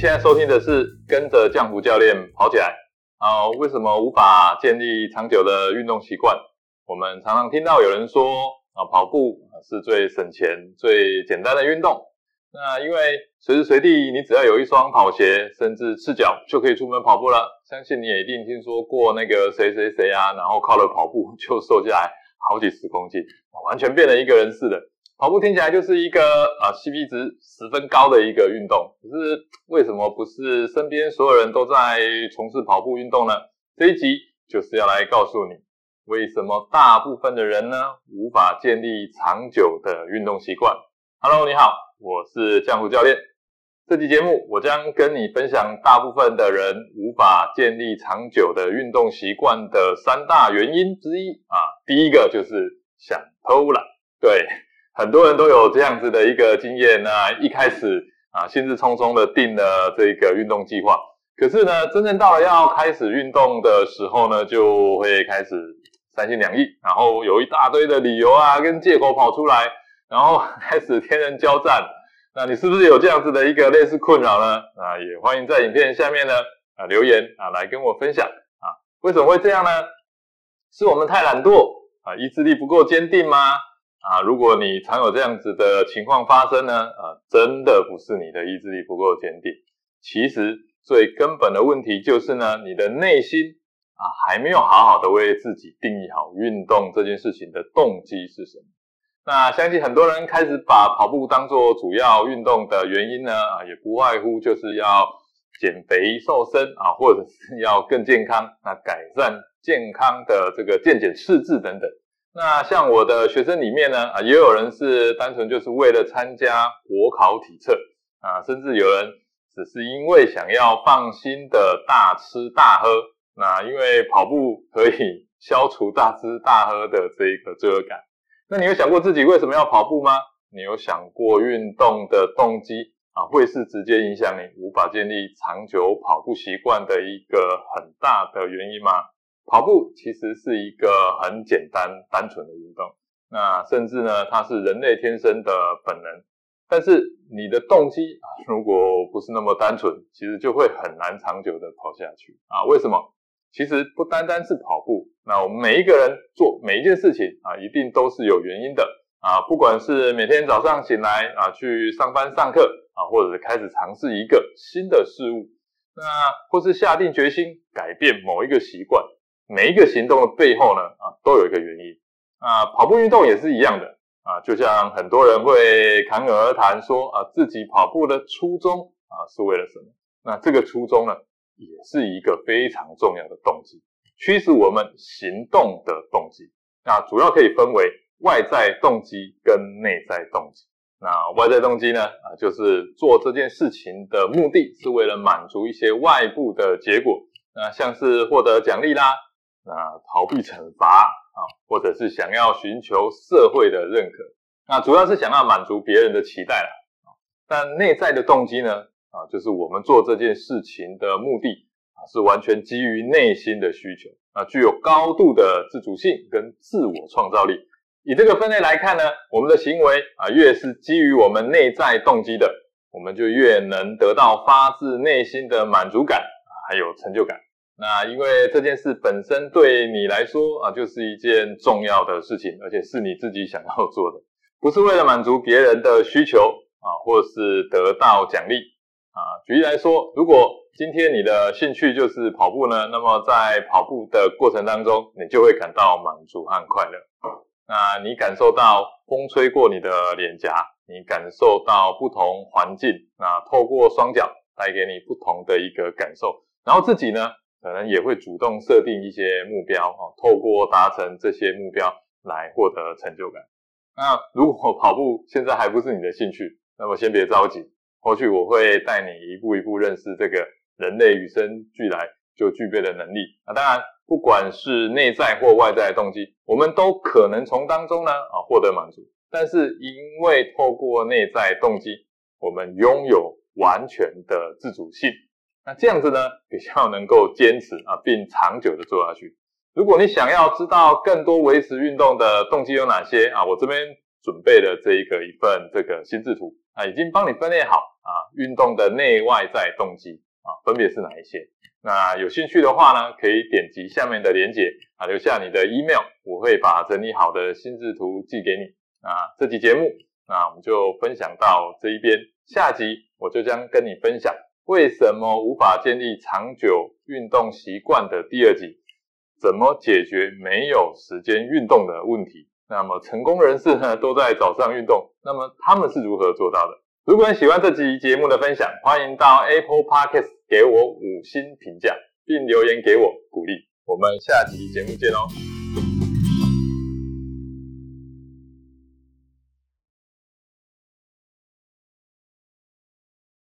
现在收听的是跟着江湖教练跑起来啊？为什么无法建立长久的运动习惯？我们常常听到有人说啊，跑步是最省钱、最简单的运动。那因为随时随地你只要有一双跑鞋，甚至赤脚就可以出门跑步了。相信你也一定听说过那个谁谁谁啊，然后靠了跑步就瘦下来好几十公斤，完全变了一个人似的。跑步听起来就是一个啊 CP 值十分高的一个运动，可是为什么不是身边所有人都在从事跑步运动呢？这一集就是要来告诉你，为什么大部分的人呢无法建立长久的运动习惯。Hello，你好，我是江湖教练。这期节目我将跟你分享大部分的人无法建立长久的运动习惯的三大原因之一啊。第一个就是想偷懒，对。很多人都有这样子的一个经验那一开始啊，兴致冲冲的定了这个运动计划，可是呢，真正到了要开始运动的时候呢，就会开始三心两意，然后有一大堆的理由啊跟借口跑出来，然后开始天人交战。那你是不是有这样子的一个类似困扰呢？啊，也欢迎在影片下面呢啊留言啊来跟我分享啊，为什么会这样呢？是我们太懒惰啊，意志力不够坚定吗？啊，如果你常有这样子的情况发生呢，啊，真的不是你的意志力不够坚定，其实最根本的问题就是呢，你的内心啊还没有好好的为自己定义好运动这件事情的动机是什么。那相信很多人开始把跑步当做主要运动的原因呢，啊，也不外乎就是要减肥瘦身啊，或者是要更健康，那改善健康的这个健检试质等等。那像我的学生里面呢，啊，也有人是单纯就是为了参加国考体测啊，甚至有人只是因为想要放心的大吃大喝，那因为跑步可以消除大吃大喝的这一个罪恶感。那你有想过自己为什么要跑步吗？你有想过运动的动机啊，会是直接影响你无法建立长久跑步习惯的一个很大的原因吗？跑步其实是一个很简单单纯的运动，那甚至呢，它是人类天生的本能。但是你的动机，如果不是那么单纯，其实就会很难长久的跑下去啊。为什么？其实不单单是跑步，那我们每一个人做每一件事情啊，一定都是有原因的啊。不管是每天早上醒来啊，去上班上课啊，或者是开始尝试一个新的事物，那或是下定决心改变某一个习惯。每一个行动的背后呢，啊，都有一个原因。啊，跑步运动也是一样的啊，就像很多人会侃侃而谈说啊，自己跑步的初衷啊是为了什么？那这个初衷呢，也是一个非常重要的动机，驱使我们行动的动机。那主要可以分为外在动机跟内在动机。那外在动机呢，啊，就是做这件事情的目的是为了满足一些外部的结果，那像是获得奖励啦。那逃避惩罚啊，或者是想要寻求社会的认可，那主要是想要满足别人的期待了啊。但内在的动机呢啊，就是我们做这件事情的目的啊，是完全基于内心的需求啊，具有高度的自主性跟自我创造力。以这个分类来看呢，我们的行为啊，越是基于我们内在动机的，我们就越能得到发自内心的满足感啊，还有成就感。那因为这件事本身对你来说啊，就是一件重要的事情，而且是你自己想要做的，不是为了满足别人的需求啊，或是得到奖励啊。举例来说，如果今天你的兴趣就是跑步呢，那么在跑步的过程当中，你就会感到满足和快乐。那你感受到风吹过你的脸颊，你感受到不同环境，那透过双脚带给你不同的一个感受，然后自己呢？可能也会主动设定一些目标，哈，透过达成这些目标来获得成就感。那如果跑步现在还不是你的兴趣，那么先别着急，后续我会带你一步一步认识这个人类与生俱来就具备的能力。啊，当然，不管是内在或外在的动机，我们都可能从当中呢啊获得满足。但是因为透过内在动机，我们拥有完全的自主性。那这样子呢，比较能够坚持啊，并长久的做下去。如果你想要知道更多维持运动的动机有哪些啊，我这边准备了这一个一份这个心智图啊，已经帮你分类好啊，运动的内外在动机啊，分别是哪一些？那有兴趣的话呢，可以点击下面的链接啊，留下你的 email，我会把整理好的心智图寄给你。啊，这期节目那我们就分享到这一边，下集我就将跟你分享为什么无法建立长久运动习惯的第二集，怎么解决没有时间运动的问题。那么成功人士呢都在早上运动，那么他们是如何做到的？如果你喜欢这集节目的分享，欢迎到 Apple Podcast 给我五星评价，并留言给我鼓励。我们下集节目见哦。